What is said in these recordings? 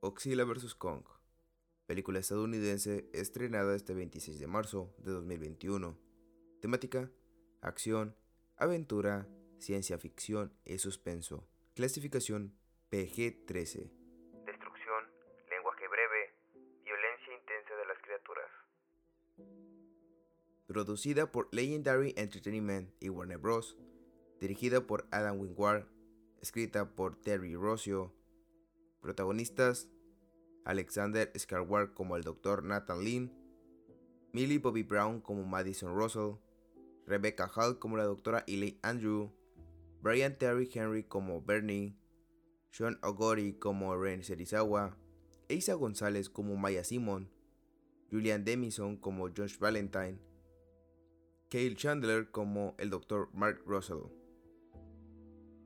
Godzilla vs. Kong, película estadounidense estrenada este 26 de marzo de 2021. Temática, acción, aventura, ciencia ficción y suspenso. Clasificación PG-13. Destrucción, lenguaje breve, violencia intensa de las criaturas. Producida por Legendary Entertainment y Warner Bros. Dirigida por Adam Wingard. Escrita por Terry Rossio. Protagonistas: Alexander Skarsgård como el Dr. Nathan Lynn, Millie Bobby Brown como Madison Russell, Rebecca Hall como la Dra. Elaine Andrew, Brian Terry Henry como Bernie, Sean Ogori como Ren Serizawa, Isa González como Maya Simon, Julian Demison como Josh Valentine, Cale Chandler como el Dr. Mark Russell.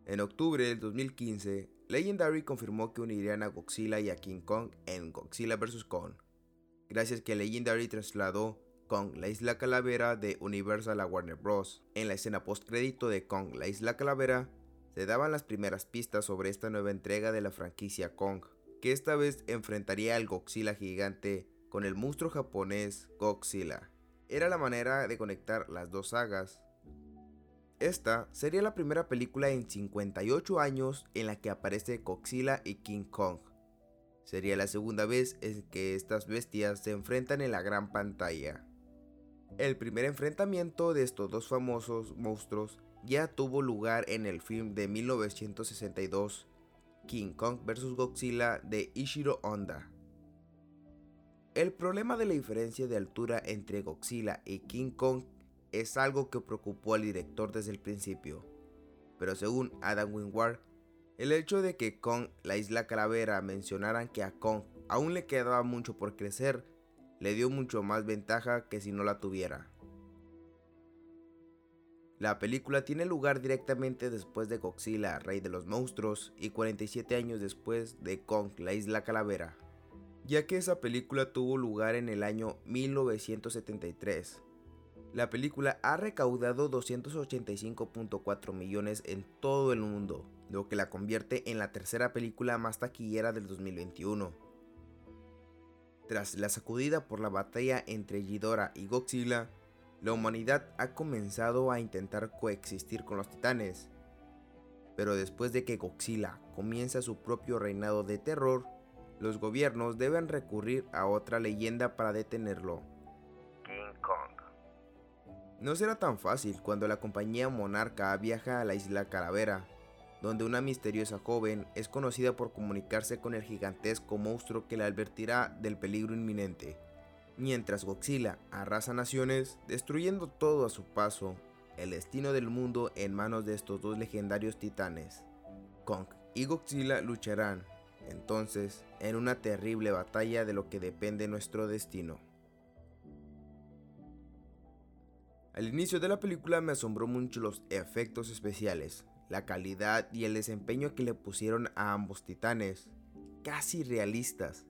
En octubre del 2015, Legendary confirmó que unirían a Godzilla y a King Kong en Godzilla vs. Kong, gracias que Legendary trasladó Kong la Isla Calavera de Universal a Warner Bros. En la escena post-crédito de Kong la Isla Calavera, se daban las primeras pistas sobre esta nueva entrega de la franquicia Kong, que esta vez enfrentaría al Godzilla gigante con el monstruo japonés Godzilla. Era la manera de conectar las dos sagas, esta sería la primera película en 58 años en la que aparece Godzilla y King Kong. Sería la segunda vez en que estas bestias se enfrentan en la gran pantalla. El primer enfrentamiento de estos dos famosos monstruos ya tuvo lugar en el film de 1962, King Kong vs. Godzilla de Ishiro Honda. El problema de la diferencia de altura entre Godzilla y King Kong es algo que preocupó al director desde el principio. Pero según Adam Wingard, el hecho de que Kong, la isla calavera, mencionaran que a Kong aún le quedaba mucho por crecer, le dio mucho más ventaja que si no la tuviera. La película tiene lugar directamente después de Godzilla, Rey de los Monstruos, y 47 años después de Kong, la Isla Calavera, ya que esa película tuvo lugar en el año 1973, la película ha recaudado 285.4 millones en todo el mundo, lo que la convierte en la tercera película más taquillera del 2021. Tras la sacudida por la batalla entre Ghidorah y Godzilla, la humanidad ha comenzado a intentar coexistir con los titanes. Pero después de que Godzilla comienza su propio reinado de terror, los gobiernos deben recurrir a otra leyenda para detenerlo. No será tan fácil cuando la compañía monarca viaja a la isla Calavera, donde una misteriosa joven es conocida por comunicarse con el gigantesco monstruo que la advertirá del peligro inminente. Mientras Godzilla arrasa naciones, destruyendo todo a su paso, el destino del mundo en manos de estos dos legendarios titanes. Kong y Godzilla lucharán, entonces, en una terrible batalla de lo que depende nuestro destino. Al inicio de la película me asombró mucho los efectos especiales, la calidad y el desempeño que le pusieron a ambos titanes, casi realistas.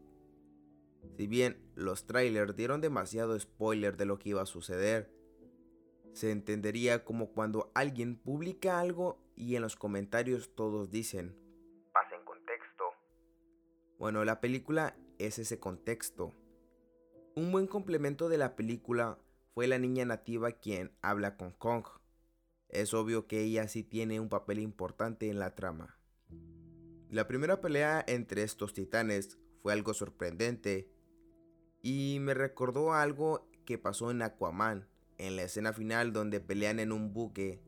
Si bien los trailers dieron demasiado spoiler de lo que iba a suceder, se entendería como cuando alguien publica algo y en los comentarios todos dicen, pasa en contexto. Bueno, la película es ese contexto. Un buen complemento de la película fue la niña nativa quien habla con Kong. Es obvio que ella sí tiene un papel importante en la trama. La primera pelea entre estos titanes fue algo sorprendente y me recordó algo que pasó en Aquaman, en la escena final donde pelean en un buque.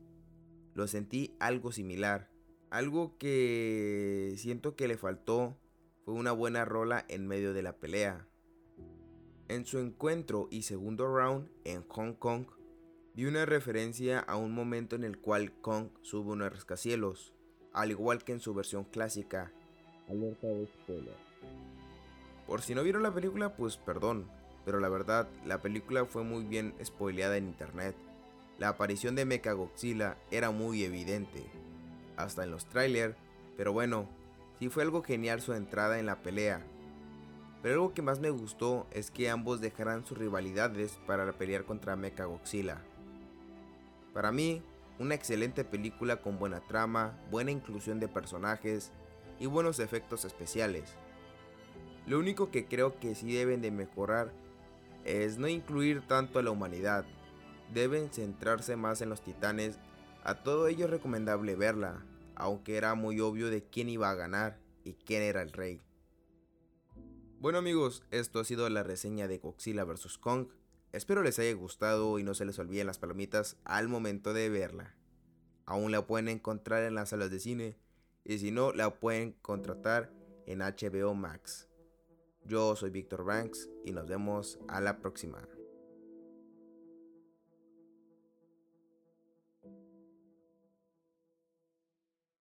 Lo sentí algo similar. Algo que siento que le faltó fue una buena rola en medio de la pelea. En su encuentro y segundo round en Hong Kong, vi una referencia a un momento en el cual Kong sube un rascacielos, al igual que en su versión clásica. Alerta de spoiler. Por si no vieron la película, pues perdón, pero la verdad, la película fue muy bien spoileada en internet. La aparición de Mechagodzilla era muy evidente, hasta en los trailers, pero bueno, sí fue algo genial su entrada en la pelea, pero algo que más me gustó es que ambos dejarán sus rivalidades para pelear contra Mechagodzilla. Para mí, una excelente película con buena trama, buena inclusión de personajes y buenos efectos especiales. Lo único que creo que sí deben de mejorar es no incluir tanto a la humanidad. Deben centrarse más en los titanes. A todo ello es recomendable verla, aunque era muy obvio de quién iba a ganar y quién era el rey. Bueno amigos, esto ha sido la reseña de Godzilla vs. Kong. Espero les haya gustado y no se les olviden las palomitas al momento de verla. Aún la pueden encontrar en las salas de cine y si no, la pueden contratar en HBO Max. Yo soy Víctor Banks y nos vemos a la próxima.